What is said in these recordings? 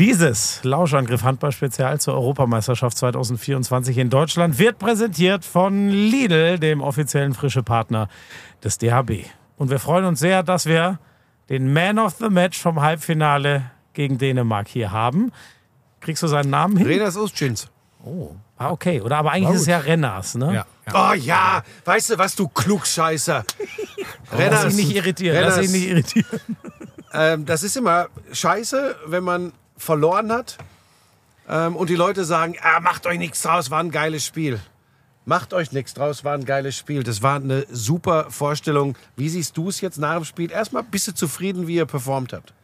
Dieses Lauschangriff Handball-Spezial zur Europameisterschaft 2024 in Deutschland wird präsentiert von Lidl, dem offiziellen frische Partner des DHB. Und wir freuen uns sehr, dass wir den Man of the Match vom Halbfinale gegen Dänemark hier haben. Kriegst du seinen Namen hin? Renas Ustschins. Oh, ah, okay. Oder aber eigentlich War ist es ja Renners, ne? Ja. Oh ja, weißt du was, du Klugscheißer. Lass ihn nicht irritieren. Lass ihn Renners. nicht irritieren. Ähm, das ist immer scheiße, wenn man verloren hat ähm, und die Leute sagen, ah, macht euch nichts draus, war ein geiles Spiel. Macht euch nichts draus, war ein geiles Spiel. Das war eine super Vorstellung. Wie siehst du es jetzt nach dem Spiel? Erstmal bist du zufrieden, wie ihr performt habt?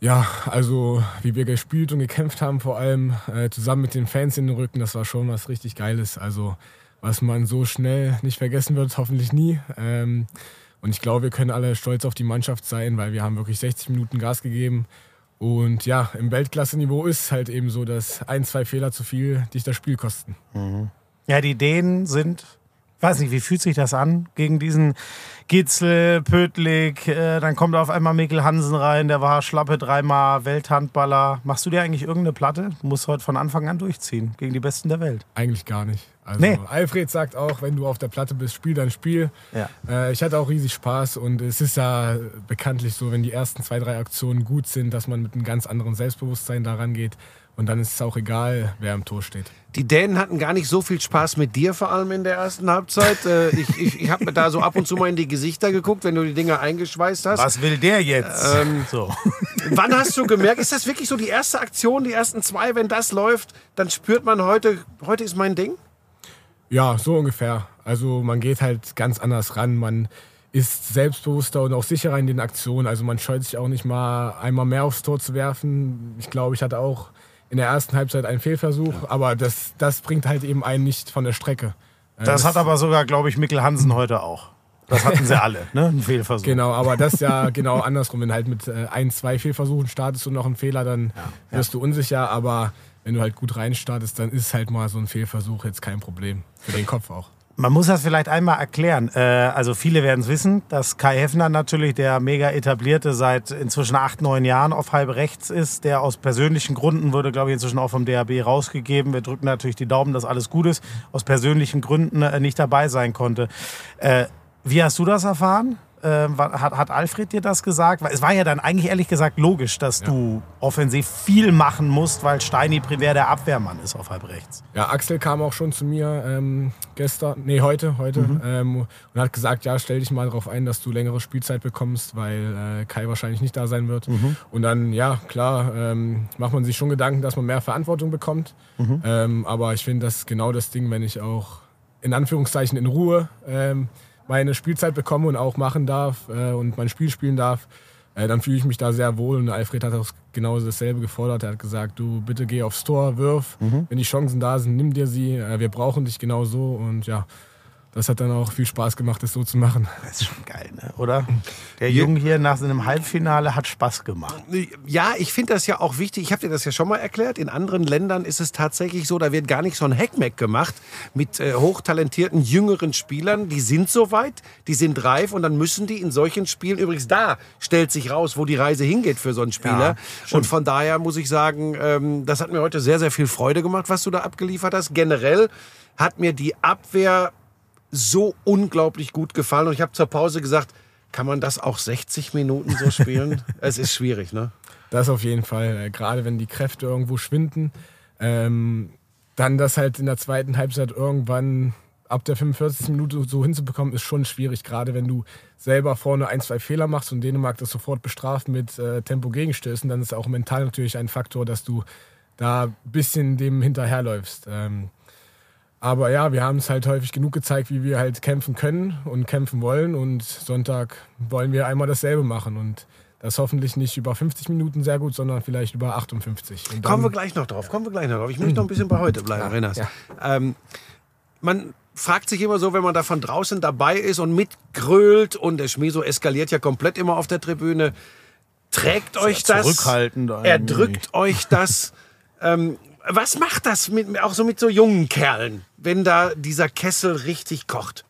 Ja, also wie wir gespielt und gekämpft haben, vor allem äh, zusammen mit den Fans in den Rücken, das war schon was richtig Geiles. Also was man so schnell nicht vergessen wird, hoffentlich nie. Ähm, und ich glaube, wir können alle stolz auf die Mannschaft sein, weil wir haben wirklich 60 Minuten Gas gegeben. Und ja, im Weltklasse-Niveau ist halt eben so, dass ein, zwei Fehler zu viel dich das Spiel kosten. Ja, die Dänen sind, ich weiß nicht, wie fühlt sich das an gegen diesen Gitzel, Pötlik, äh, dann kommt auf einmal Mikkel Hansen rein, der war schlappe dreimal Welthandballer. Machst du dir eigentlich irgendeine Platte? Du musst heute von Anfang an durchziehen gegen die Besten der Welt. Eigentlich gar nicht. Also Nee. Alfred sagt auch, wenn du auf der Platte bist, spiel dein Spiel. Ja. Äh, ich hatte auch riesig Spaß und es ist ja bekanntlich so, wenn die ersten zwei, drei Aktionen gut sind, dass man mit einem ganz anderen Selbstbewusstsein daran geht und dann ist es auch egal, wer im Tor steht. Die Dänen hatten gar nicht so viel Spaß mit dir, vor allem in der ersten Halbzeit. Äh, ich ich, ich habe mir da so ab und zu mal in die Gesichter geguckt, wenn du die Dinger eingeschweißt hast. Was will der jetzt? Ähm, so. Wann hast du gemerkt, ist das wirklich so die erste Aktion, die ersten zwei, wenn das läuft, dann spürt man heute, heute ist mein Ding? Ja, so ungefähr. Also man geht halt ganz anders ran. Man ist selbstbewusster und auch sicherer in den Aktionen. Also man scheut sich auch nicht mal einmal mehr aufs Tor zu werfen. Ich glaube, ich hatte auch in der ersten Halbzeit einen Fehlversuch, aber das, das bringt halt eben einen nicht von der Strecke. Äh, Das hat aber sogar, glaube ich, Mikkel Hansen heute auch. Das hatten sie alle, ne? Ein Fehlversuch. Genau, aber das ist ja genau andersrum. Wenn halt mit äh, ein, zwei Fehlversuchen startest und noch einen Fehler, dann wirst du unsicher. Aber wenn du halt gut reinstartest, dann ist halt mal so ein Fehlversuch jetzt kein Problem. Für den Kopf auch. Man muss das vielleicht einmal erklären. Äh, also viele werden es wissen, dass Kai Heffner natürlich der mega etablierte seit inzwischen acht, neun Jahren auf halb rechts ist, der aus persönlichen Gründen wurde, glaube ich, inzwischen auch vom DHB rausgegeben. Wir drücken natürlich die Daumen, dass alles gut ist. Aus persönlichen Gründen äh, nicht dabei sein konnte. Äh, wie hast du das erfahren? Äh, wa- hat, hat Alfred dir das gesagt? Weil Es war ja dann eigentlich ehrlich gesagt logisch, dass du offensiv viel machen musst, weil Steini primär der Abwehrmann ist auf halb rechts. Ja, Axel kam auch schon zu mir ähm, gestern, nee, heute, heute ähm, und hat gesagt, ja, stell dich mal darauf ein, dass du längere Spielzeit bekommst, weil äh, Kai wahrscheinlich nicht da sein wird. Und dann, ja, klar, ähm, macht man sich schon Gedanken, dass man mehr Verantwortung bekommt. Ähm, aber ich finde, das ist genau das Ding, wenn ich auch in Anführungszeichen in Ruhe ähm, meine Spielzeit bekomme und auch machen darf äh, und mein Spiel spielen darf, äh, dann fühle ich mich da sehr wohl. Und Alfred hat auch genauso dasselbe gefordert. Er hat gesagt, du bitte geh aufs Tor, wirf. Wenn die Chancen da sind, nimm dir sie. Äh, wir brauchen dich genau so. Und ja, das hat dann auch viel Spaß gemacht, das so zu machen. Das ist schon geil, ne? oder? Der Junge hier nach so einem Halbfinale hat Spaß gemacht. Ja, ich finde das ja auch wichtig. Ich habe dir das ja schon mal erklärt. In anderen Ländern ist es tatsächlich so, da wird gar nicht so ein Hackmack gemacht mit äh, hochtalentierten jüngeren Spielern. Die sind soweit, die sind reif und dann müssen die in solchen Spielen, übrigens da stellt sich raus, wo die Reise hingeht für so einen Spieler. und von daher muss ich sagen, ähm, das hat mir heute sehr, sehr viel Freude gemacht, was du da abgeliefert hast. Generell hat mir die Abwehr so unglaublich gut gefallen. Und ich habe zur Pause gesagt, kann man das auch 60 Minuten so spielen? es ist schwierig, ne? Das auf jeden Fall. Äh, Gerade wenn die Kräfte irgendwo schwinden, ähm, dann das halt in der zweiten Halbzeit irgendwann ab der 45. Minute so hinzubekommen, ist schon schwierig. Gerade wenn du selber vorne ein, zwei Fehler machst und Dänemark das sofort bestraft mit äh, Tempo-Gegenstößen, dann ist auch mental natürlich ein Faktor, dass du da ein bisschen dem hinterherläufst. Ähm, aber ja, wir haben es halt häufig genug gezeigt, wie wir halt kämpfen können und kämpfen wollen. Und Sonntag wollen wir einmal dasselbe machen. Und das hoffentlich nicht über 50 Minuten sehr gut, sondern vielleicht über 58. Und dann, Kommen wir gleich noch drauf, kommen wir gleich noch drauf. Ich möchte noch ein bisschen bei heute bleiben, Renas. ja. Ähm, man fragt sich immer so, wenn man da von draußen dabei ist und mitgrölt und der Schmieso eskaliert ja komplett immer auf der Tribüne. Trägt euch das? zurückhaltend Er eigentlich. drückt euch das. ähm, was macht das mit, auch so mit so jungen Kerlen, wenn da dieser Kessel richtig kocht?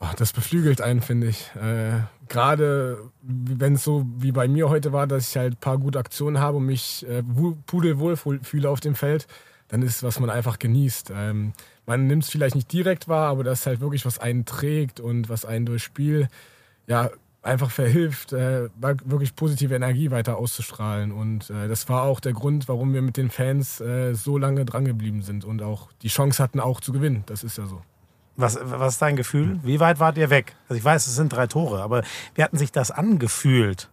Oh, das beflügelt einen, finde ich. Äh, Gerade wenn es so wie bei mir heute war, dass ich halt ein paar gute Aktionen habe und mich äh, pudelwohl fühle auf dem Feld, dann ist es, was man einfach genießt. Ähm, man nimmt es vielleicht nicht direkt wahr, aber das ist halt wirklich, was einen trägt und was einen durchs Spiel ja, einfach verhilft, äh, wirklich positive Energie weiter auszustrahlen. Und äh, das war auch der Grund, warum wir mit den Fans äh, so lange drangeblieben sind und auch die Chance hatten, auch zu gewinnen. Das ist ja so. Was, was ist dein Gefühl? Wie weit wart ihr weg? Also ich weiß, es sind drei Tore, aber wie hatten sich das angefühlt?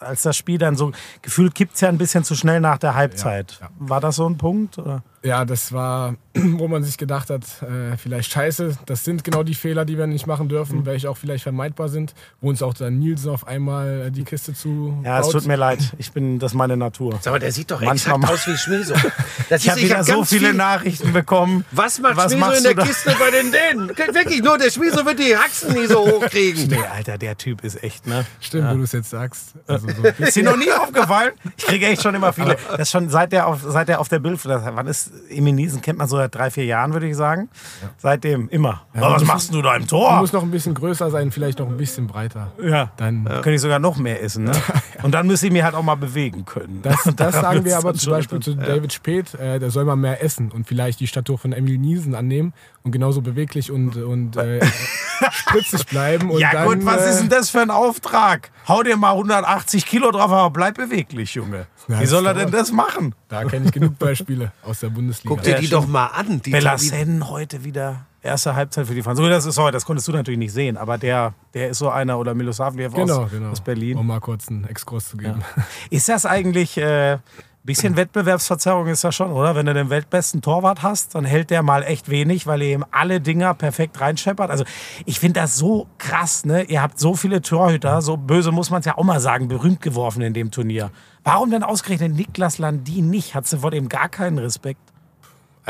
Als das Spiel dann so, gefühlt kippt es ja ein bisschen zu schnell nach der Halbzeit. Ja, ja. War das so ein Punkt? Oder? Ja, das war, wo man sich gedacht hat, äh, vielleicht scheiße, das sind genau die Fehler, die wir nicht machen dürfen, mhm. welche auch vielleicht vermeidbar sind, wo uns auch dann Nielsen auf einmal äh, die Kiste zu. Ja, baut. es tut mir leid, ich bin, das ist meine Natur. Aber der sieht doch Manchmal exakt aus wie Schmieso. Das ich habe wieder so viele viel Nachrichten bekommen. Was macht Was Schmieso in der Kiste bei den Dänen? Wirklich, nur der Schmieso wird die Haxen nie so hochkriegen. Nee, Alter, der Typ ist echt, ne? Stimmt, ja. wo du es jetzt sagst. Also so ist dir noch nie aufgefallen? Ich kriege echt schon immer viele. Das schon seit der auf, seit der auf der Bild, wann ist Emil Nielsen kennt man so seit drei, vier Jahren, würde ich sagen. Ja. Seitdem immer. Ja, was machst du da im Tor? Du musst noch ein bisschen größer sein, vielleicht noch ein bisschen breiter. Ja. Dann ja. könnte ich sogar noch mehr essen. Ne? Und dann müsste ich mich halt auch mal bewegen können. Das, das sagen wir aber zum Beispiel zu David Speth, äh, der soll mal mehr essen und vielleicht die Statur von Emil Niesen annehmen und genauso beweglich und, und äh, spritzig bleiben. ja dann, gut, was ist denn das für ein Auftrag? Hau dir mal 180 Kilo drauf, aber bleib beweglich, Junge. Wie soll er denn das machen? Da kenne ich genug Beispiele aus der Bundesliga. Guck dir die doch mal an. Die Bellassen heute wieder erste Halbzeit für die Franzosen. Das ist sorry, das konntest du natürlich nicht sehen, aber der, der ist so einer oder Milosavljev genau, aus, genau. aus Berlin. Um mal kurz einen Exkurs zu geben. Ja. Ist das eigentlich äh, bisschen Wettbewerbsverzerrung ist das schon, oder? Wenn du den weltbesten Torwart hast, dann hält der mal echt wenig, weil er eben alle Dinger perfekt reinscheppert. Also ich finde das so krass, ne? Ihr habt so viele Torhüter, so böse muss man es ja auch mal sagen, berühmt geworfen in dem Turnier. Warum denn ausgerechnet Niklas Landin nicht? Hat sie vor dem gar keinen Respekt?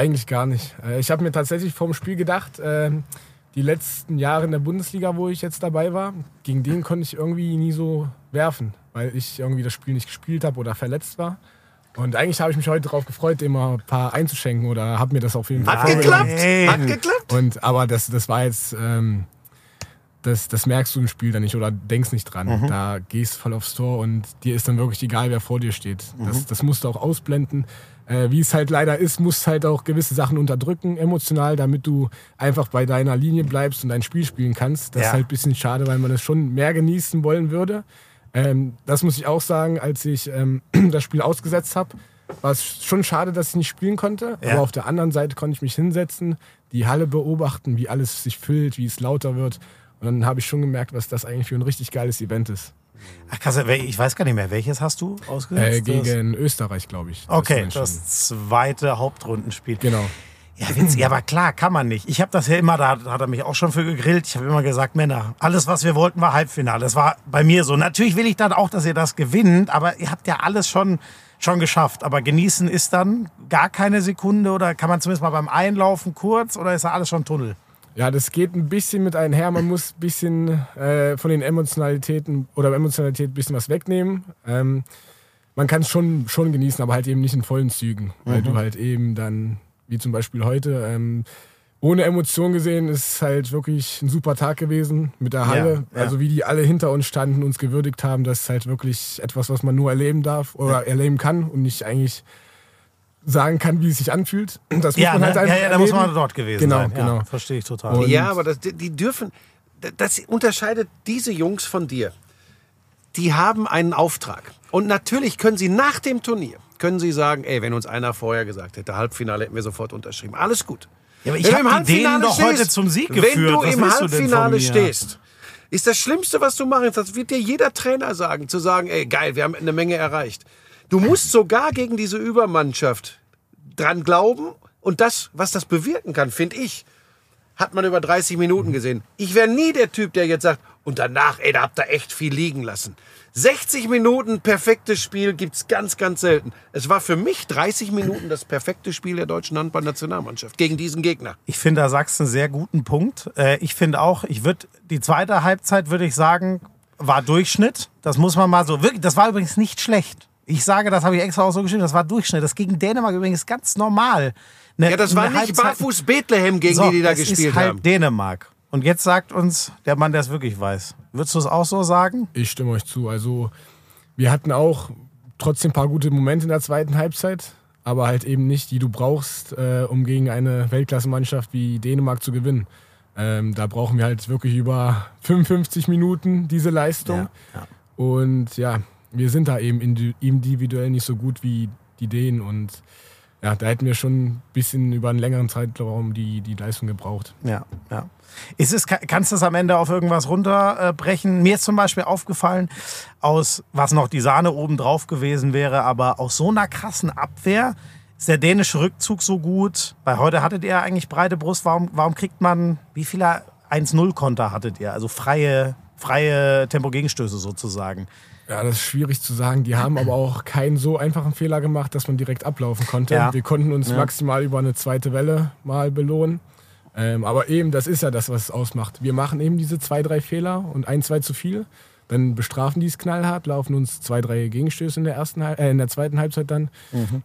Eigentlich gar nicht. Äh, ich habe mir tatsächlich vor dem Spiel gedacht, ähm, die letzten Jahre in der Bundesliga, wo ich jetzt dabei war, gegen den konnte ich irgendwie nie so werfen, weil ich irgendwie das Spiel nicht gespielt habe oder verletzt war. Und eigentlich habe ich mich heute darauf gefreut, dem mal ein paar einzuschenken oder habe mir das auf jeden Fall Hat geklappt! Hat geklappt! Und, aber das, das war jetzt, ähm, das, das merkst du im Spiel dann nicht oder denkst nicht dran. Mhm. Da gehst voll aufs Tor und dir ist dann wirklich egal, wer vor dir steht. Mhm. Das, das musst du auch ausblenden. Äh, wie es halt leider ist, musst halt auch gewisse Sachen unterdrücken, emotional, damit du einfach bei deiner Linie bleibst und dein Spiel spielen kannst. Das ja. ist halt ein bisschen schade, weil man es schon mehr genießen wollen würde. Ähm, das muss ich auch sagen, als ich ähm, das Spiel ausgesetzt habe, war es schon schade, dass ich nicht spielen konnte. Ja. Aber auf der anderen Seite konnte ich mich hinsetzen, die Halle beobachten, wie alles sich füllt, wie es lauter wird. Und dann habe ich schon gemerkt, was das eigentlich für ein richtig geiles Event ist. Ach, krass, ich weiß gar nicht mehr, welches hast du ausgesetzt? Äh, gegen das? Österreich, glaube ich. Okay, das zweite Hauptrundenspiel. Genau. Ja, witzig, aber klar, kann man nicht. Ich habe das ja immer, da hat er mich auch schon für gegrillt. Ich habe immer gesagt, Männer, alles, was wir wollten, war Halbfinale. Das war bei mir so. Natürlich will ich dann auch, dass ihr das gewinnt, aber ihr habt ja alles schon, schon geschafft. Aber genießen ist dann gar keine Sekunde oder kann man zumindest mal beim Einlaufen kurz oder ist da alles schon Tunnel? Ja, das geht ein bisschen mit einher. Man muss ein bisschen äh, von den Emotionalitäten oder Emotionalität ein bisschen was wegnehmen. Ähm, man kann es schon, schon genießen, aber halt eben nicht in vollen Zügen, weil mhm. du halt eben dann wie zum Beispiel heute. Ähm, ohne Emotion gesehen ist halt wirklich ein super Tag gewesen mit der Halle. Ja, ja. Also wie die alle hinter uns standen, uns gewürdigt haben, das ist halt wirklich etwas, was man nur erleben darf oder ja. erleben kann und nicht eigentlich sagen kann, wie es sich anfühlt. Das muss ja, man halt ne? einfach ja, ja, da muss man dort gewesen genau, sein. Genau, verstehe ich total. Und ja, aber das, die dürfen, das unterscheidet diese Jungs von dir. Die haben einen Auftrag. Und natürlich können sie nach dem Turnier können Sie sagen, ey, wenn uns einer vorher gesagt hätte, Halbfinale hätten wir sofort unterschrieben. Alles gut. Ja, aber ich habe denen doch heute zum Sieg geführt. Wenn du Was im Halbfinale du stehst, ist das Schlimmste, was du machen kannst, das wird dir jeder Trainer sagen, zu sagen, ey, geil, wir haben eine Menge erreicht. Du musst sogar gegen diese Übermannschaft dran glauben und das, was das bewirken kann, finde ich, hat man über 30 Minuten gesehen. Ich wäre nie der Typ, der jetzt sagt, und danach, ey, da habt ihr echt viel liegen lassen. 60 Minuten perfektes Spiel gibt's ganz, ganz selten. Es war für mich 30 Minuten das perfekte Spiel der deutschen Handballnationalmannschaft gegen diesen Gegner. Ich finde, da sagst du einen sehr guten Punkt. Äh, ich finde auch, ich würde die zweite Halbzeit würde ich sagen, war Durchschnitt. Das muss man mal so wirklich. Das war übrigens nicht schlecht. Ich sage, das habe ich extra auch so geschrieben. Das war Durchschnitt. Das gegen Dänemark übrigens ganz normal. Eine, ja, das war nicht Barfuß Bethlehem, gegen so, die die da gespielt ist halt haben. Dänemark. Und jetzt sagt uns der Mann, der es wirklich weiß. Würdest du es auch so sagen? Ich stimme euch zu. Also wir hatten auch trotzdem ein paar gute Momente in der zweiten Halbzeit, aber halt eben nicht, die du brauchst, äh, um gegen eine Weltklasse-Mannschaft wie Dänemark zu gewinnen. Ähm, da brauchen wir halt wirklich über 55 Minuten diese Leistung. Ja, ja. Und ja, wir sind da eben individuell nicht so gut wie die Dänen und ja, da hätten wir schon ein bisschen über einen längeren Zeitraum die, die Leistung gebraucht. Ja, ja. Ist es, kannst du das am Ende auf irgendwas runterbrechen? Mir ist zum Beispiel aufgefallen, aus was noch die Sahne oben drauf gewesen wäre, aber aus so einer krassen Abwehr ist der dänische Rückzug so gut. Weil heute hattet ihr eigentlich breite Brust. Warum, warum kriegt man, wie viele 1-0-Konter hattet ihr? Also freie, freie Tempo-Gegenstöße sozusagen. Ja, das ist schwierig zu sagen. Die haben aber auch keinen so einfachen Fehler gemacht, dass man direkt ablaufen konnte. Ja. Wir konnten uns Ja. maximal über eine zweite Welle mal belohnen. Ähm, aber eben, das ist ja das, was es ausmacht. Wir machen eben diese zwei, drei Fehler und ein, zwei zu viel. Dann bestrafen die es knallhart, laufen uns zwei, drei Gegenstöße in der, ersten, äh, in der zweiten Halbzeit dann.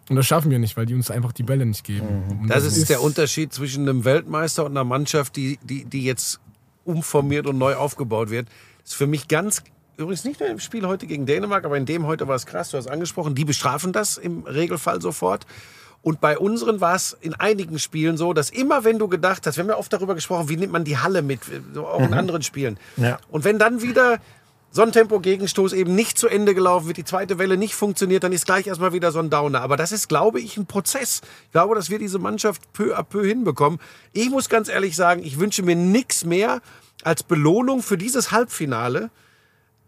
Und das schaffen wir nicht, weil die uns einfach die Bälle nicht geben. Und Das ist der Unterschied zwischen einem Weltmeister und einer Mannschaft, die, die, die jetzt umformiert und neu aufgebaut wird. Das ist für mich ganz, übrigens nicht nur im Spiel heute gegen Dänemark, aber in dem heute war es krass, du hast angesprochen, die bestrafen das im Regelfall sofort. Und bei unseren war es in einigen Spielen so, dass immer wenn du gedacht hast, wir haben ja oft darüber gesprochen, wie nimmt man die Halle mit, so auch in anderen Spielen. Ja. Und wenn dann wieder so ein Tempo-Gegenstoß eben nicht zu Ende gelaufen wird, die zweite Welle nicht funktioniert, dann ist gleich erstmal wieder so ein Downer. Aber das ist, glaube ich, ein Prozess. Ich glaube, dass wir diese Mannschaft peu à peu hinbekommen. Ich muss ganz ehrlich sagen, ich wünsche mir nichts mehr als Belohnung für dieses Halbfinale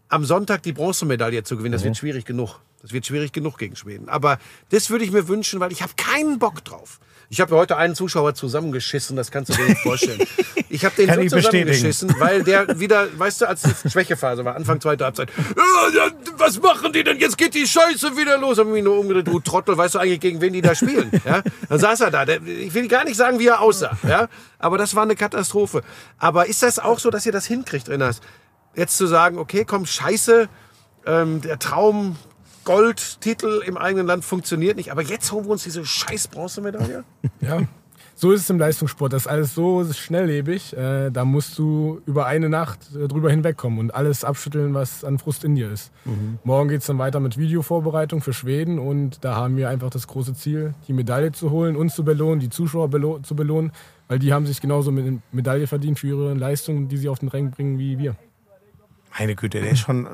am Sonntag die Bronzemedaille zu gewinnen. Das wird schwierig genug. Das wird schwierig genug gegen Schweden. Aber das würde ich mir wünschen, weil ich habe keinen Bock drauf. Ich habe heute einen Zuschauer zusammengeschissen, das kannst du dir nicht vorstellen. Ich habe den Kann so zusammengeschissen, weil der wieder, weißt du, als die Schwächephase war, Anfang zweiter Halbzeit, "Ja, ja, was machen die denn? Jetzt geht die Scheiße wieder los. Haben mich nur umgedreht, du Trottel, weißt du eigentlich, gegen wen die da spielen? Ja? Dann saß er da. Ich will gar nicht sagen, wie er aussah. Ja? Aber das war eine Katastrophe. Aber ist das auch so, dass ihr das hinkriegt, Rinners? Jetzt zu sagen, okay, komm, scheiße, ähm, der Traum Goldtitel im eigenen Land funktioniert nicht, aber jetzt holen wir uns diese scheiß Bronzemedaille? Ja, so ist es im Leistungssport. Das ist alles so schnelllebig. Äh, da musst du über eine Nacht äh, drüber hinwegkommen und alles abschütteln, was an Frust in dir ist. Morgen geht es dann weiter mit Videovorbereitung für Schweden und da haben wir einfach das große Ziel, die Medaille zu holen, uns zu belohnen, die Zuschauer belo zu belohnen, weil die haben sich genauso mit Medaille verdient für ihre Leistung, die sie auf den Rängen bringen wie wir. Meine Güte, der ist schon.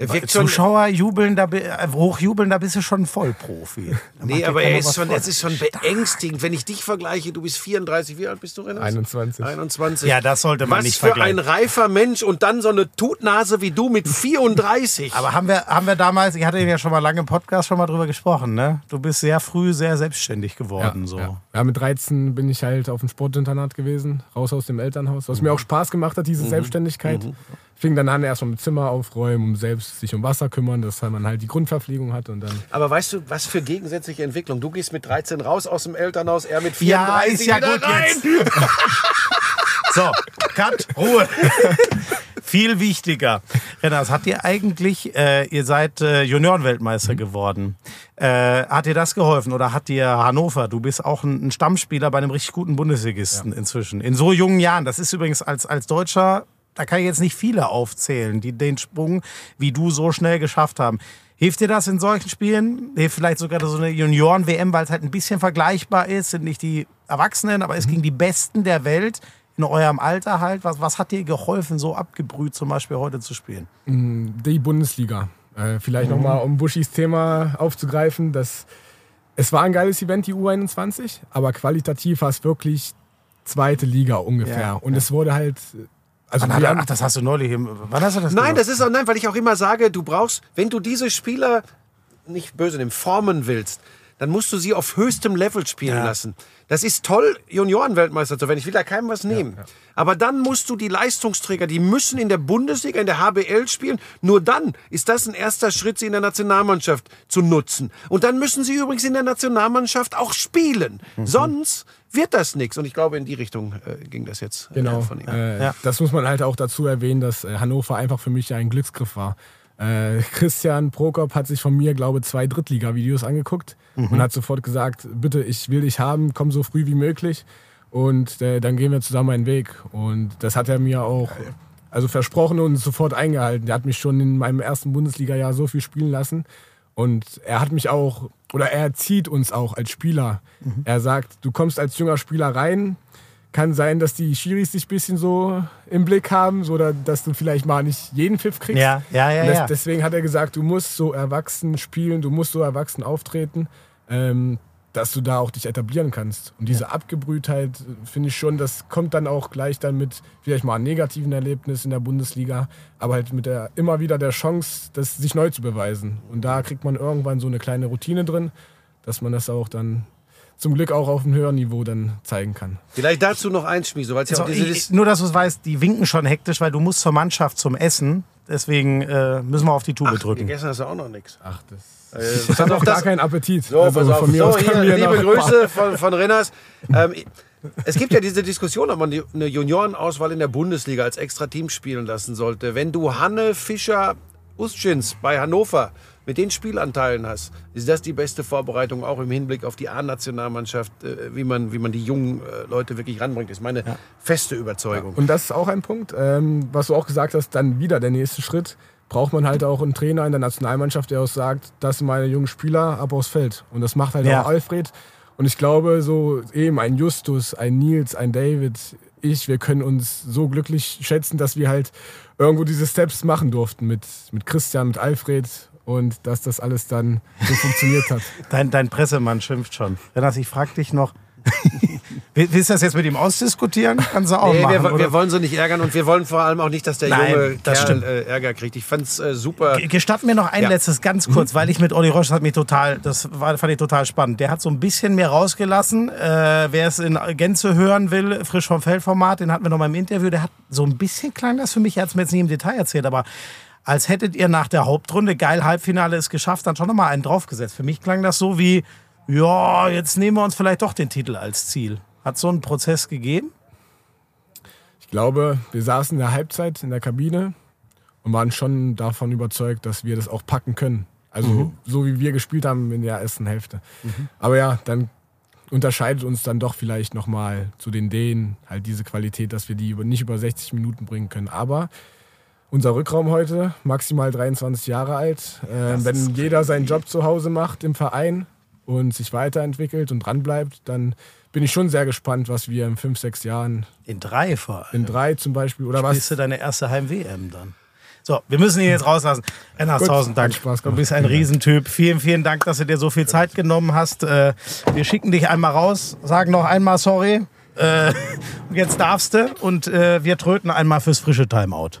Schon- Zuschauer jubeln, da, äh, hochjubeln, da bist du schon Vollprofi. Da Nee, aber er ist was schon, es ist schon beängstigend, wenn ich dich vergleiche. Du bist 34, wie alt bist du, Renner? 21. 21. Ja, das sollte man Was nicht für ein vergleichen. reifer Mensch und dann so eine Tutnase wie du mit 34. Aber haben wir, haben wir damals, ich hatte ja schon mal lange im Podcast schon mal drüber gesprochen, ne? Du bist sehr früh sehr selbstständig geworden. so. Ja. ja, mit 13 bin ich halt auf dem Sportinternat gewesen, raus aus dem Elternhaus, was mir auch Spaß gemacht hat, diese Selbstständigkeit. Fing dann an, erstmal mit Zimmer aufräumen, um selbst sich um Wasser kümmern, dass man halt die Grundverpflegung hat und dann. Aber weißt du, was für gegensätzliche Entwicklung? Du gehst mit 13 raus aus dem Elternhaus, er mit Ja, 34 ist ja gut rein. jetzt. So, Cut, Ruhe. Viel wichtiger. Renners, hat ihr eigentlich, äh, ihr seid äh, Juniorenweltmeister geworden. Äh, hat dir das geholfen oder hat dir Hannover, du bist auch ein, ein Stammspieler bei einem richtig guten Bundesligisten inzwischen. In so jungen Jahren, das ist übrigens als, als Deutscher, da kann ich jetzt nicht viele aufzählen, die den Sprung wie du so schnell geschafft haben. Hilft dir das in solchen Spielen? Hilft vielleicht sogar so eine Junioren-WM, weil es halt ein bisschen vergleichbar ist, sind nicht die Erwachsenen, aber es ging die Besten der Welt in eurem Alter halt. Was, was hat dir geholfen, so abgebrüht zum Beispiel heute zu spielen? Die Bundesliga. Äh, vielleicht nochmal, um Buschis Thema aufzugreifen, dass es war ein geiles Event, die U21, aber qualitativ war es wirklich zweite Liga ungefähr. Ja, und es wurde halt. Also haben- ach, das hast du neulich. Wann hast du das Nein, gemacht? das ist auch, nein, weil ich auch immer sage, du brauchst, wenn du diese Spieler nicht böse nehmen, formen willst, dann musst du sie auf höchstem Level spielen Ja. lassen. Das ist toll, Juniorenweltmeister zu werden. Ich will da keinem was nehmen. Aber dann musst du die Leistungsträger, die müssen in der Bundesliga, in der HBL spielen. Nur dann ist das ein erster Schritt, sie in der Nationalmannschaft zu nutzen. Und dann müssen sie übrigens in der Nationalmannschaft auch spielen. Sonst wird das nichts. Und ich glaube, in die Richtung äh, ging das jetzt äh, Genau. von ihm. Äh, Ja. Das muss man halt auch dazu erwähnen, dass äh, Hannover einfach für mich ein Glücksgriff war. Äh, Christian Prokop hat sich von mir, glaube ich, zwei Drittliga-Videos angeguckt und hat sofort gesagt, bitte, ich will dich haben, komm so früh wie möglich. und äh, dann gehen wir zusammen einen Weg. Und das hat er mir auch also versprochen und sofort eingehalten. Der hat mich schon in meinem ersten Bundesliga-Jahr so viel spielen lassen. Und er hat mich auch, oder er zieht uns auch als Spieler. Mhm. Er sagt, du kommst als junger Spieler rein, kann sein, dass die Schiris dich ein bisschen so im Blick haben, so dass du vielleicht mal nicht jeden Pfiff kriegst. Ja, ja, ja, das, ja. Deswegen hat er gesagt, du musst so erwachsen spielen, du musst so erwachsen auftreten. Ähm, dass du da auch dich etablieren kannst. Und diese ja. Abgebrühtheit, finde ich schon, das kommt dann auch gleich dann mit vielleicht mal einem negativen Erlebnis in der Bundesliga, aber halt mit der immer wieder der Chance, das sich neu zu beweisen. Und da kriegt man irgendwann so eine kleine Routine drin, dass man das auch dann zum Glück auch auf einem höheren Niveau dann zeigen kann. Vielleicht dazu noch eins, Schmieso, weil ja ich, Nur, dass du es weißt, die winken schon hektisch, weil du musst zur Mannschaft zum Essen. Deswegen äh, müssen wir auf die Tube Ach, drücken. Gegessen hast du auch noch nichts. Ach, das äh, ich habe auch gar keinen Appetit. So, also pass auf. Von mir so, hier, liebe Grüße von, von Renners. Ähm, es gibt ja diese Diskussion, ob man eine Juniorenauswahl in der Bundesliga als extra Team spielen lassen sollte. Wenn du Hanne Fischer Ustschins bei Hannover mit den Spielanteilen hast, ist das die beste Vorbereitung auch im Hinblick auf die A-Nationalmannschaft, äh, wie, man, wie man die jungen äh, Leute wirklich ranbringt. Das ist meine ja. feste Überzeugung. Und das ist auch ein Punkt, ähm, was du auch gesagt hast, dann wieder der nächste Schritt braucht man halt auch einen Trainer in der Nationalmannschaft, der auch sagt, das sind meine jungen Spieler, ab aufs Feld. Und das macht halt ja. auch Alfred. Und ich glaube, so eben ein Justus, ein Nils, ein David, ich, wir können uns so glücklich schätzen, dass wir halt irgendwo diese Steps machen durften mit, mit Christian, mit Alfred und dass das alles dann so funktioniert hat. Dein, dein Pressemann schimpft schon. Renat, ich frage dich noch, Willst du das jetzt mit ihm ausdiskutieren? Kannst du auch nee, machen, wir, wir, wollen sie nicht ärgern und wir wollen vor allem auch nicht, dass der Nein, junge das Kerl äh, Ärger kriegt. Ich fand's äh, super. Gestatten mir noch ein ja. letztes ganz kurz, mhm. weil ich mit Olli Roche hat mich total, das war, fand ich total spannend. Der hat so ein bisschen mehr rausgelassen. Äh, wer es in Gänze hören will, frisch vom Feldformat, den hatten wir noch mal im Interview. Der hat so ein bisschen klang das für mich, er hat es mir jetzt nicht im Detail erzählt, aber als hättet ihr nach der Hauptrunde geil Halbfinale es geschafft, dann schon noch mal einen draufgesetzt. Für mich klang das so wie ja, jetzt nehmen wir uns vielleicht doch den Titel als Ziel. Hat so einen Prozess gegeben? Ich glaube, wir saßen in der Halbzeit in der Kabine und waren schon davon überzeugt, dass wir das auch packen können. Also mhm. so wie wir gespielt haben in der ersten Hälfte. Mhm. Aber ja, dann unterscheidet uns dann doch vielleicht nochmal zu den Dänen halt diese Qualität, dass wir die nicht über 60 Minuten bringen können. Aber unser Rückraum heute, maximal 23 Jahre alt. Äh, wenn jeder seinen Job zu Hause macht im Verein, und sich weiterentwickelt und dranbleibt, dann bin ich schon sehr gespannt, was wir in fünf, sechs Jahren. In drei vor allem. In drei zum Beispiel. Oder Spielst was? Spielst du deine erste Heim-WM dann? So, wir müssen ihn jetzt rauslassen. Renner, tausend Dank. Spaß du bist ein Riesentyp. Vielen, vielen Dank, dass du dir so viel Zeit genommen hast. Äh, wir schicken dich einmal raus, sagen noch einmal sorry. Äh, jetzt darfst du und äh, wir tröten einmal fürs frische Timeout.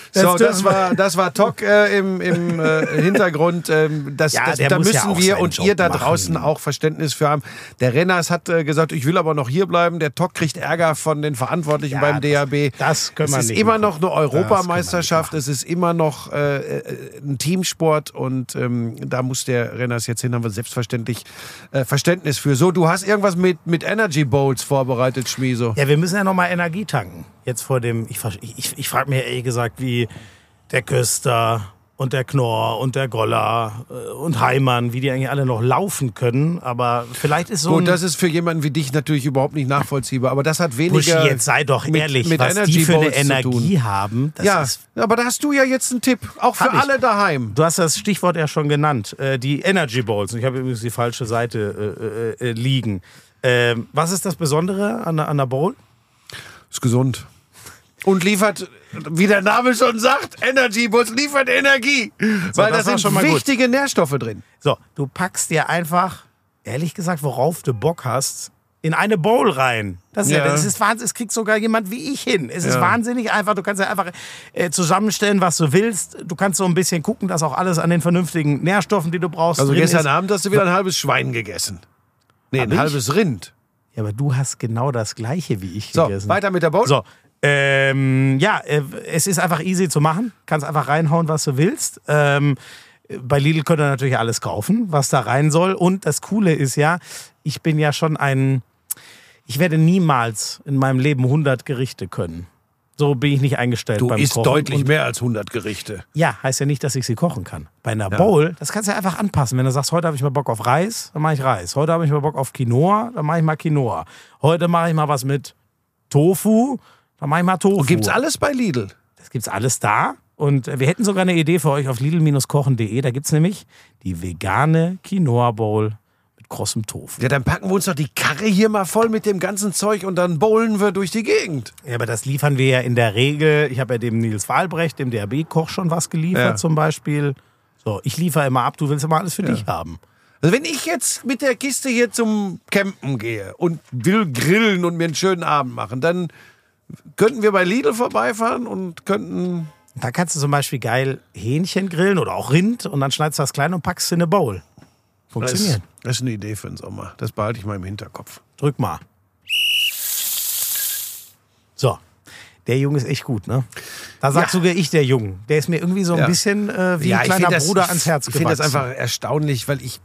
So, das war, das war Tok äh, im, im äh, Hintergrund. Ähm, das, ja, das, da müssen ja wir und Job ihr da draußen machen. auch Verständnis für haben. Der Renners hat äh, gesagt, ich will aber noch hier bleiben. Der Tok kriegt Ärger von den Verantwortlichen ja, beim DAB. Das können wir Es ist nicht immer machen. noch eine Europameisterschaft. Es ist immer noch äh, äh, ein Teamsport und ähm, da muss der Renners jetzt hin. Haben wir selbstverständlich äh, Verständnis für. So, du hast irgendwas mit, mit Energy Bowls vorbereitet, Schmieso. Ja, wir müssen ja noch mal Energie tanken. Jetzt vor dem, ich, ich, ich frage mir ehrlich gesagt, wie der Köster und der Knorr und der Goller äh, und Heimann, wie die eigentlich alle noch laufen können. Aber vielleicht ist so. Gut, das ist für jemanden wie dich natürlich überhaupt nicht nachvollziehbar. Aber das hat weniger. Buschi, jetzt sei doch ehrlich, mit, was Energy die für eine Energie haben. ja, aber da hast du ja jetzt einen Tipp, auch für alle daheim. Du hast das Stichwort ja schon genannt, äh, die Energy Bowls. Ich habe übrigens die falsche Seite äh, liegen. Ähm, was ist das Besondere an, an der Bowl? Ist gesund. Und liefert, wie der Name schon sagt, Energy Bus liefert Energie. So, weil da sind schon mal wichtige gut. Nährstoffe drin. So, du packst dir einfach, ehrlich gesagt, worauf du Bock hast, in eine Bowl rein. Das ist, ja. ja das ist wahnsinnig. Es kriegt sogar jemand wie ich hin. Es ist ja. wahnsinnig einfach. Du kannst ja einfach äh, zusammenstellen, was du willst. Du kannst so ein bisschen gucken, dass auch alles an den vernünftigen Nährstoffen, die du brauchst. Also gestern ist. Abend hast du wieder ein halbes Schwein gegessen. Nee, Hab ein ich? halbes Rind. Ja, aber du hast genau das gleiche wie ich so, gegessen. Weiter mit der Bowl. So, ähm, ja, äh, es ist einfach easy zu machen. Kannst einfach reinhauen, was du willst. Ähm, bei Lidl könnt ihr natürlich alles kaufen, was da rein soll. Und das Coole ist ja, ich bin ja schon ein, ich werde niemals in meinem Leben 100 Gerichte können. So bin ich nicht eingestellt Du beim isst Kochen. deutlich Und mehr als 100 Gerichte. ja, heißt ja nicht, dass ich sie kochen kann. Bei einer Bowl, das kannst du ja einfach anpassen. Wenn du sagst, heute habe ich mal Bock auf Reis, dann mache ich Reis. Heute habe ich mal Bock auf Quinoa, dann mache ich mal Quinoa. Heute mache ich mal was mit Tofu, dann mache ich mal Tofu. Und gibt's alles bei Lidl? Das gibt's alles da. Und wir hätten sogar eine Idee für euch auf lidl-kochen.de. Da gibt's nämlich die vegane Quinoa Bowl krossem Tofu. Ja, dann packen wir uns doch die Karre hier mal voll mit dem ganzen Zeug und dann bowlen wir durch die Gegend. Ja, aber das liefern wir ja in der Regel. Ich habe ja dem Nils Wahlbrecht, dem DRB-Koch, schon was geliefert Ja. zum Beispiel. So, ich liefere immer ab, du willst immer alles für dich haben. Also wenn ich jetzt mit der Kiste hier zum Campen gehe und will grillen und mir einen schönen Abend machen, dann könnten wir bei Lidl vorbeifahren und könnten... Da kannst du zum Beispiel geil Hähnchen grillen oder auch Rind und dann schneidest du das klein und packst es in eine Bowl. Das, Funktioniert. das ist eine Idee für den Sommer. Das behalte ich mal im Hinterkopf. Drück mal. So. Der Junge ist echt gut, ne? Da sag Ja. sogar ich, der Junge. Der ist mir irgendwie so ein Ja. bisschen äh, wie Ja, ein kleiner das- Bruder ans Herz Ich finde das gewachsen. einfach erstaunlich, weil ich,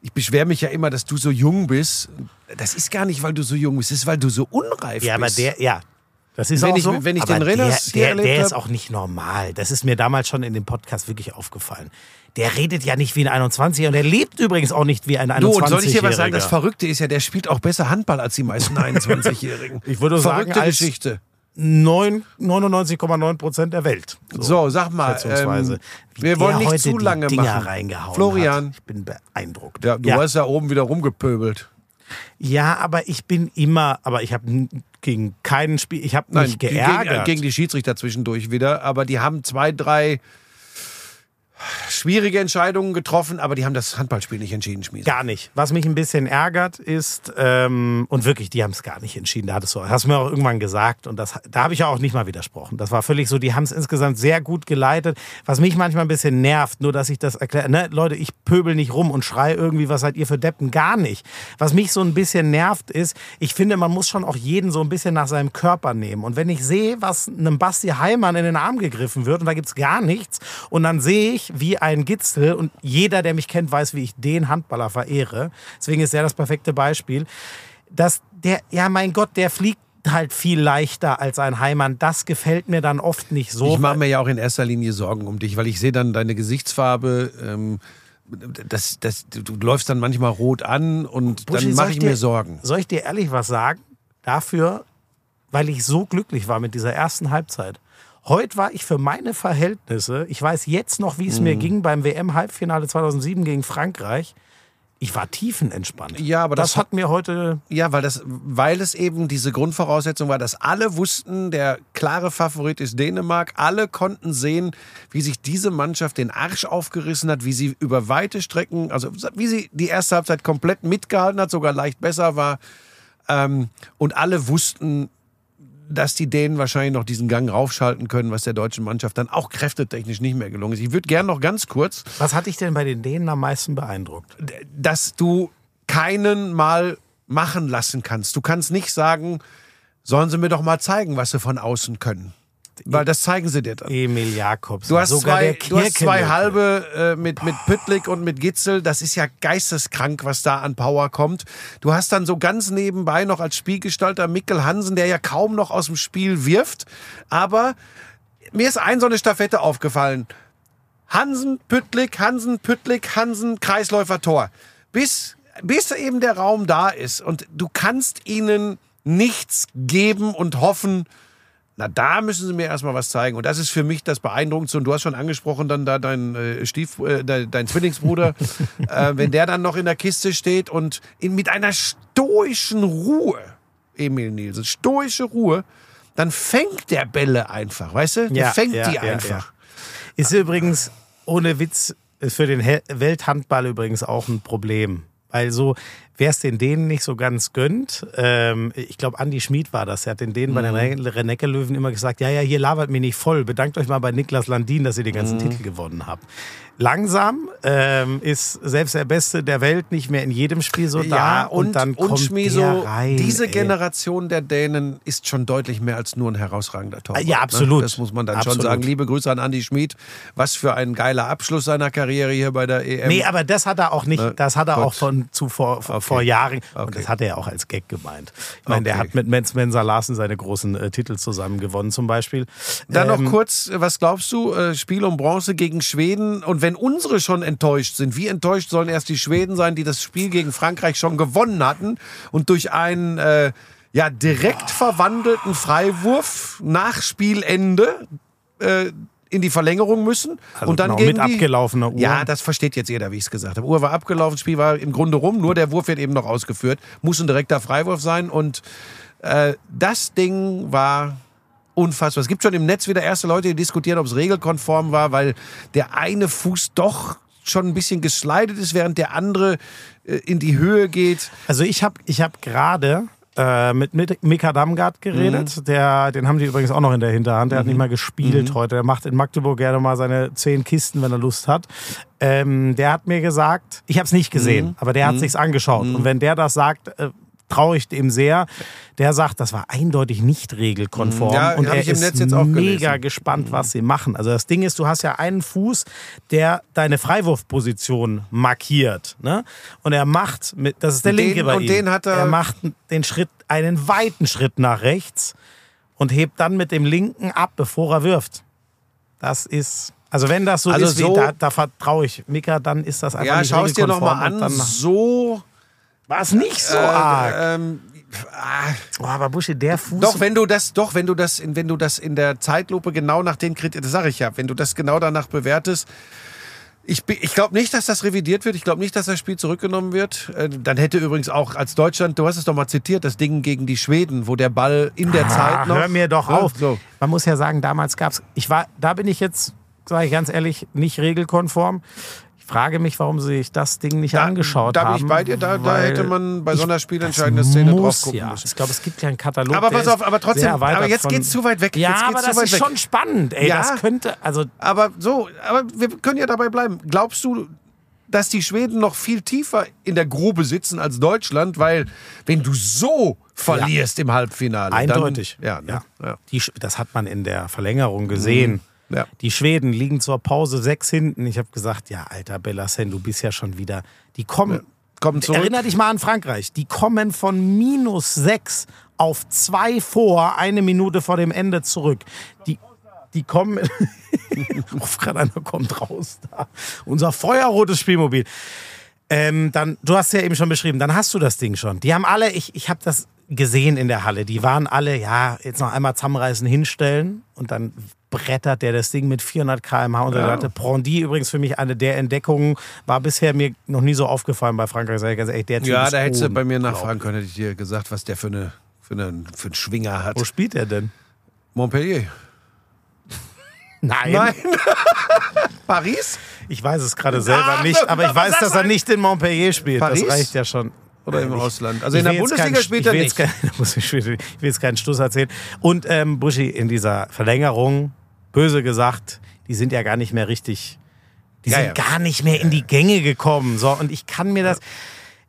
ich beschwere mich ja immer, dass du so jung bist. Das ist gar nicht, weil du so jung bist, das ist, weil du so unreif Ja, aber bist. der, ja. Das ist Wenn auch ich- so. wenn ich aber den Renners der, der, der ist auch nicht normal. Das ist mir damals schon in dem Podcast wirklich aufgefallen. Der redet ja nicht wie ein 21er und der lebt übrigens auch nicht wie ein 21-Jähriger. Du, und soll ich dir was sagen? Das Verrückte ist ja, der spielt auch besser Handball als die meisten 21-Jährigen. Ich würde sagen, Verrückte als- Geschichte. Neun- 99,9 Prozent der Welt. So, sag mal, ähm, wir wollen nicht zu lange machen. reingehauen Florian. Hat. Ich bin beeindruckt. Ja, du ja. hast ja oben wieder rumgepöbelt. Ja, aber ich bin immer, aber ich habe gegen keinen Spiel, ich habe mich gegen, geärgert. gegen die Schiedsrichter zwischendurch wieder. Aber die haben zwei, drei schwierige Entscheidungen getroffen, aber die haben das Handballspiel nicht entschieden, Schmies. Gar nicht. Was mich ein bisschen ärgert ist, ähm, und wirklich, die haben es gar nicht entschieden. Da hattest du, hast du mir auch irgendwann gesagt und das, da habe ich ja auch nicht mal widersprochen. Das war völlig so, die haben es insgesamt sehr gut geleitet. Was mich manchmal ein bisschen nervt, nur dass ich das erkläre, ne, Leute, ich pöbel nicht rum und schrei irgendwie, was seid ihr für Deppen? Gar nicht. Was mich so ein bisschen nervt ist, ich finde, man muss schon auch jeden so ein bisschen nach seinem Körper nehmen. Und wenn ich sehe, was einem Basti Heimann in den Arm gegriffen wird und da gibt's gar nichts und dann sehe ich, wie ein Gitzel und jeder, der mich kennt, weiß, wie ich den Handballer verehre. Deswegen ist er das perfekte Beispiel. Dass der, ja mein Gott, der fliegt halt viel leichter als ein Heimann. Das gefällt mir dann oft nicht so. Ich mache mir ja auch in erster Linie Sorgen um dich, weil ich sehe dann deine Gesichtsfarbe. Ähm, das, das, du läufst dann manchmal rot an und Buschi, dann mache ich dir- mir Sorgen. Soll ich dir ehrlich was sagen? Dafür, weil ich so glücklich war mit dieser ersten Halbzeit. Heute war ich für meine Verhältnisse, ich weiß jetzt noch, wie es Mhm. mir ging beim WM-Halbfinale 2007 gegen Frankreich. Ich war tiefenentspannt. Ja, aber das, das- hat mir heute Ja, weil, das, weil es eben diese Grundvoraussetzung war, dass alle wussten, der klare Favorit ist Dänemark. Alle konnten sehen, wie sich diese Mannschaft den Arsch aufgerissen hat, wie sie über weite Strecken, also wie sie die erste Halbzeit komplett mitgehalten hat, sogar leicht besser war. Ähm, und alle wussten, dass die Dänen wahrscheinlich noch diesen Gang raufschalten können, was der deutschen Mannschaft dann auch kräftetechnisch nicht mehr gelungen ist. Ich würde gerne noch ganz kurz Was hat dich denn bei den Dänen am meisten beeindruckt? dass du keinen mal machen lassen kannst. Du kannst nicht sagen, sollen sie mir doch mal zeigen, was sie von außen können. Weil das zeigen sie dir dann. Emil Jakobs. Du hast, sogar zwei, du hast zwei halbe äh, mit, mit Püttlik und mit Gitzel. Das ist ja geisteskrank, was da an Power kommt. Du hast dann so ganz nebenbei noch als Spielgestalter Mikkel Hansen, der ja kaum noch aus dem Spiel wirft. Aber mir ist ein so eine Staffette aufgefallen. Hansen, Püttlik, Hansen, Püttlik, Hansen, Kreisläufer, Tor. Bis, bis eben der Raum da ist und du kannst ihnen nichts geben und hoffen, na, da müssen sie mir erstmal was zeigen. Und das ist für mich das Beeindruckendste. Und du hast schon angesprochen, dann da dein äh, Stief, äh, de- dein Zwillingsbruder, äh, wenn der dann noch in der Kiste steht und in, mit einer stoischen Ruhe, Emil Nielsen, stoische Ruhe, dann fängt der Bälle einfach, weißt du? Der fängt die einfach. Ist übrigens, ohne Witz, ist für den Welthandball übrigens auch ein Problem. Weil so, wer es den Dänen nicht so ganz gönnt, ähm, ich glaube, Andi Schmid war das. Er hat den Dänen bei den Mhm. Renecke-Löwen immer gesagt: Ja, ja, hier labert mir nicht voll. Bedankt euch mal bei Niklas Landin, dass ihr den Mhm. ganzen Titel gewonnen habt. Langsam ähm, ist selbst der Beste der Welt nicht mehr in jedem Spiel so da. Ja, und, dann und kommt Schmiso, der rein, diese ey. Generation der Dänen ist schon deutlich mehr als nur ein herausragender Torwart. Ja, absolut. Ne? Das muss man dann schon Absolut. sagen. Liebe Grüße an Andi Schmid. Was für ein geiler Abschluss seiner Karriere hier bei der EM. Nee, aber das hat er auch nicht, Äh, das hat er Gott. auch von zuvor vor, vor Jahren und Okay. das hat er ja auch als Gag gemeint. Ich meine, der Okay. hat mit Menz Mensa Larsen seine großen äh, Titel zusammen gewonnen zum Beispiel. Dann Ähm, noch kurz, was glaubst du, äh, Spiel um Bronze gegen Schweden? Und wenn unsere schon enttäuscht sind, wie enttäuscht sollen erst die Schweden sein, die das Spiel gegen Frankreich schon gewonnen hatten und durch einen äh, ja, direkt verwandelten Freiwurf nach Spielende äh, in die Verlängerung müssen Also und dann genau, gegen mit die, abgelaufener Uhr. Ja, das versteht jetzt jeder, wie ich es gesagt habe. Uhr war abgelaufen, Spiel war im Grunde rum, nur der Wurf wird eben noch ausgeführt. Muss ein direkter Freiwurf sein und äh, das Ding war unfassbar. Es gibt schon im Netz wieder erste Leute, die diskutieren, ob es regelkonform war, weil der eine Fuß doch schon ein bisschen geslidet ist, während der andere äh, in die Höhe geht. Also ich habe ich hab gerade äh, mit, mit Mika Damgard geredet. Mhm. Der, den haben die übrigens auch noch in der Hinterhand. Der hat nicht mal gespielt heute. Der macht in Magdeburg gerne mal seine zehn Kisten, wenn er Lust hat. Ähm, der hat mir gesagt, ich habe es nicht gesehen, Mhm. aber der hat sich's angeschaut. Und wenn der das sagt, äh, traue ich dem sehr. Der sagt, das war eindeutig nicht regelkonform. Ja, und er ich im ist Netz jetzt auch mega gelesen. gespannt, was sie machen. Also das Ding ist, du hast ja einen Fuß, der deine Freiwurfposition markiert. Ne? Und er macht, mit, das ist der Und linke den- bei und ihm. den hat er- er macht den Schritt, einen weiten Schritt nach rechts und hebt dann mit dem linken ab, bevor er wirft. Das ist, also wenn das so Also ist, so- da, da vertraue ich Mika, dann ist das einfach Ja, nicht schau es dir noch mal regelkonform an. So. War es nicht so arg. Äh, ähm, ah, Oh, aber Buschi, der Fuß. Doch, wenn du das, doch, wenn du das, in- wenn du das in der Zeitlupe genau nach den Kriterien, das sage ich ja, wenn du das genau danach bewertest, ich, ich glaube nicht, dass das revidiert wird. Ich glaube nicht, dass das Spiel zurückgenommen wird. Äh, Dann hätte übrigens auch als Deutschland, du hast es doch mal zitiert, das Ding gegen die Schweden, wo der Ball in der Ah, Zeit noch. Hör mir doch Ja, auf. So. Man muss ja sagen, damals gab es, ich war, da bin ich jetzt, sage ich ganz ehrlich, nicht regelkonform. Ich frage mich, warum sie sich das Ding nicht Da- angeschaut da haben. bin ich bei dir, da- da hätte man bei so einer spielentscheidenden Szene drauf gucken ja. müssen. Ich glaube, es gibt ja einen Katalog. Aber pass auf, aber trotzdem, aber jetzt geht's zu weit weg. Ja, aber das ist weg. schon spannend. Ey, Ja. das könnte, also Aber so, aber wir können ja dabei bleiben. Glaubst du, dass die Schweden noch viel tiefer in der Grube sitzen als Deutschland? Weil, wenn du so verlierst im Halbfinale. Eindeutig. Dann, ja, ne? ja. Die, Sch- das hat man in der Verlängerung gesehen. Ja. Die Schweden liegen zur Pause sechs hinten. Ich habe gesagt, ja, alter Bellasen, du bist ja schon wieder. Die kommen. Kommen zurück. Erinner dich mal an Frankreich. Die kommen von minus sechs auf zwei vor, eine Minute vor dem Ende zurück. Die, die kommen. Ruf gerade einer kommt raus da. Unser feuerrotes Spielmobil. Ähm, dann, du hast ja eben schon beschrieben, dann hast du das Ding schon. Die haben alle, ich, ich habe das gesehen in der Halle, die waren alle, ja, jetzt noch einmal zusammenreißen, hinstellen und dann brettert der das Ding mit 400 km/h unter der Latte. Prondy übrigens für mich eine der Entdeckungen, war bisher mir noch nie so aufgefallen bei Frankreich, sag ich ganz ehrlich, der Typ Ja, da hättest du bei mir nachfragen können, hätte ich dir gesagt, was der für, eine, für, einen, für einen Schwinger hat. Wo spielt er denn? Montpellier. Nein, Nein. Paris? ich weiß es gerade selber Ah, nicht, aber ich weiß, dass er nicht in Montpellier spielt. Paris? Das reicht ja schon. Oder im Ich- Ausland? Also in ich der Bundesliga spielt ich er will nicht. jetzt keinen- muss ich will ich jetzt keinen Stuss erzählen. Und ähm, Buschi, in dieser Verlängerung, böse gesagt, die sind ja gar nicht mehr richtig, die Ja, sind ja. gar nicht mehr in die Gänge gekommen. So, und ich kann mir das,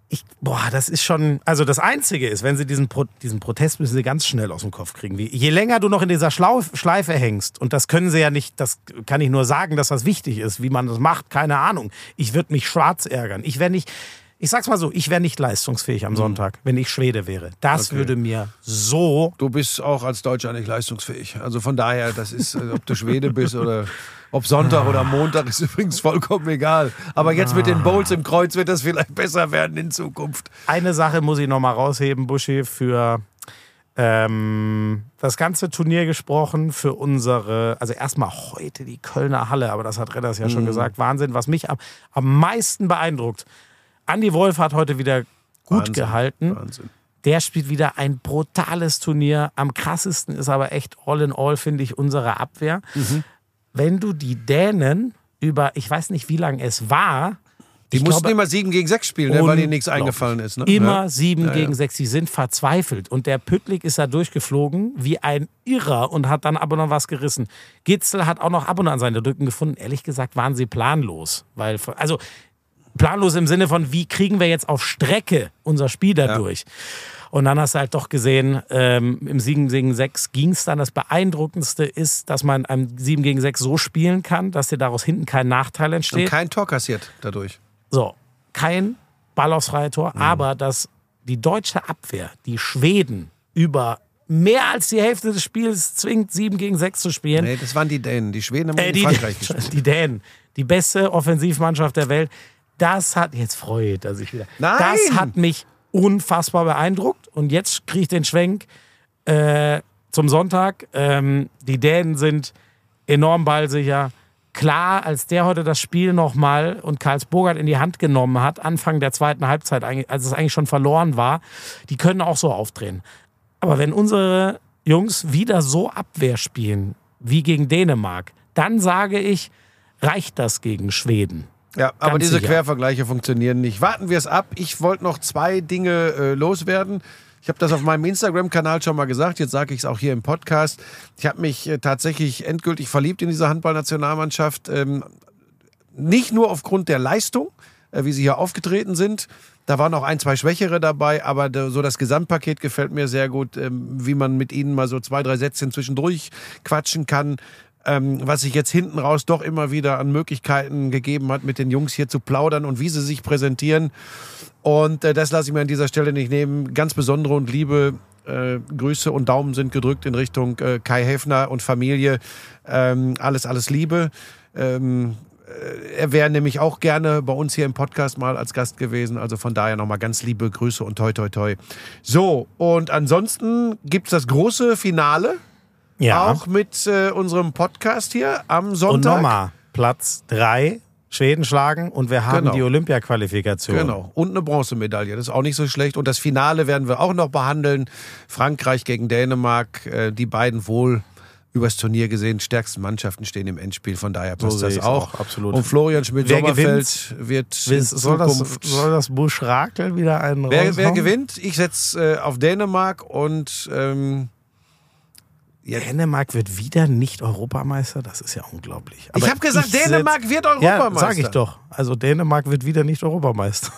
ich, boah, das ist schon, also das Einzige ist, wenn sie diesen, Pro, diesen Protest müssen sie ganz schnell aus dem Kopf kriegen. Wie, je länger du noch in dieser Schlau, Schleife hängst, und das können sie ja nicht, das kann ich nur sagen, dass das wichtig ist, wie man das macht, keine Ahnung. Ich würde mich schwarz ärgern. Ich wäre nicht, ich sag's mal so, ich wäre nicht leistungsfähig am Sonntag, wenn ich Schwede wäre. Das Okay. würde mir so Du bist auch als Deutscher nicht leistungsfähig. Also von daher, das ist, äh, ob du Schwede bist oder ob Sonntag oder Montag, ist übrigens vollkommen egal. Aber jetzt mit den Bowls im Kreuz wird das vielleicht besser werden in Zukunft. Eine Sache muss ich noch mal rausheben, Buschi, für ähm, das ganze Turnier gesprochen, für unsere, also erstmal heute die Kölner Halle, aber das hat Redders ja Mhm. schon gesagt, Wahnsinn, was mich am, am meisten beeindruckt. Andi Wolf hat heute wieder gut Wahnsinn, gehalten. Wahnsinn. Der spielt wieder ein brutales Turnier. Am krassesten ist aber echt all in all, finde ich, unsere Abwehr. Wenn du die Dänen über, ich weiß nicht, wie lange es war, Die Ich mussten glaube, immer 7 gegen 6 spielen, ne, weil ihnen nichts eingefallen ist. Ne? Immer Ja. sieben Ja, gegen ja. sechs. Die sind verzweifelt. Und der Püttlik ist da durchgeflogen wie ein Irrer und hat dann ab und an was gerissen. Gitzel hat auch noch ab und an seine Rücken gefunden. Ehrlich gesagt waren sie planlos. Weil, also planlos im Sinne von, wie kriegen wir jetzt auf Strecke unser Spiel dadurch? Und dann hast du halt doch gesehen, ähm, im 7 gegen 6 ging es dann. Das Beeindruckendste ist, dass man am 7 gegen 6 so spielen kann, dass dir daraus hinten kein Nachteil Und entsteht. kein Tor kassiert dadurch. So, kein Ball aufs freie Tor, aber dass die deutsche Abwehr, die Schweden, über mehr als die Hälfte des Spiels zwingt, 7 gegen 6 zu spielen. Nee, das waren die Dänen. Die Schweden haben Äh, in die, Frankreich gespielt. die Dänen, die beste Offensivmannschaft der Welt. Das hat, jetzt freut er sich wieder. Nein! Das hat mich unfassbar beeindruckt. Und jetzt kriege ich den Schwenk äh, zum Sonntag. Ähm, die Dänen sind enorm ballsicher. Klar, als der heute das Spiel nochmal und Karls Burgert in die Hand genommen hat, Anfang der zweiten Halbzeit, als es eigentlich schon verloren war, die können auch so aufdrehen. Aber wenn unsere Jungs wieder so Abwehr spielen wie gegen Dänemark, dann sage ich, reicht das gegen Schweden. Ja, aber Ganz diese sicher. Quervergleiche funktionieren nicht. Warten wir es ab. Ich wollte noch zwei Dinge äh, loswerden. Ich habe das auf meinem Instagram-Kanal schon mal gesagt. Jetzt sage ich es auch hier im Podcast. Ich habe mich äh, tatsächlich endgültig verliebt in diese Handballnationalmannschaft. Ähm, nicht nur aufgrund der Leistung, äh, wie sie hier aufgetreten sind. Da waren auch ein, zwei Schwächere dabei, aber so das Gesamtpaket gefällt mir sehr gut, ähm, wie man mit ihnen mal so zwei, drei Sätzchen zwischendurch quatschen kann. Ähm, was sich jetzt hinten raus doch immer wieder an Möglichkeiten gegeben hat, mit den Jungs hier zu plaudern und wie sie sich präsentieren. Und äh, das lasse ich mir an dieser Stelle nicht nehmen. Ganz besondere und liebe äh, Grüße und Daumen sind gedrückt in Richtung äh, Kai Häfner und Familie. Ähm, alles, alles Liebe. Ähm, äh, er wäre nämlich auch gerne bei uns hier im Podcast mal als Gast gewesen. Also von daher nochmal ganz liebe Grüße und toi, toi, toi. So, und ansonsten gibt es das große Finale. Ja. Auch mit äh, unserem Podcast hier am und Sonntag. nochmal, Platz 3, Schweden schlagen und wir haben Genau. die Olympia-Qualifikation. Genau. Und eine Bronzemedaille. Das ist auch nicht so schlecht. Und das Finale werden wir auch noch behandeln. Frankreich gegen Dänemark. Äh, Die beiden wohl übers Turnier gesehen stärksten Mannschaften stehen im Endspiel. Von daher passt sehe das auch. auch, absolut. Und Florian Wer Schmidt-Sommerfeld wird in Soll das, soll das Buschrakel wieder einen wer, wer gewinnt? Ich setze äh, auf Dänemark und... Ähm, Dänemark wird wieder nicht Europameister, das ist ja unglaublich. ich Aber habe gesagt, setz- Dänemark wird Ja, Europameister. sag ich doch. Also Dänemark wird wieder nicht Europameister.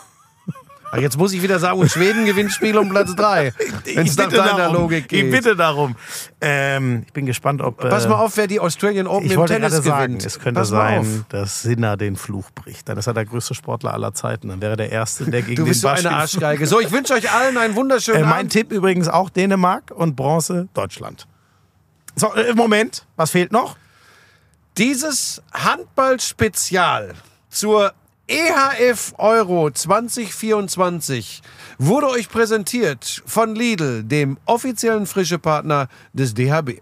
Ach, Jetzt muss ich wieder sagen, und Schweden gewinnt Spiel um Platz 3. Wenn es nach deiner darum. Logik geht. Ich bitte darum. Ähm, ich bin gespannt, ob. Pass äh, mal auf, wer die Australian Open Ich im Tennis gerade sagen, gewinnt. es könnte Pass sein, dass Sinner den Fluch bricht. Dann ist er der größte Sportler aller Zeiten. Dann wäre der Erste, der gegen Du bist so den eine Baschkin- Arschgeige. So, ich wünsche euch allen einen wunderschönen Äh, mein Abend. Tipp übrigens auch Dänemark und Bronze Deutschland. So, äh, Moment, was fehlt noch? Dieses Handball-Spezial zur EHF Euro 2024 wurde euch präsentiert von Lidl, dem offiziellen Frischepartner des DHB.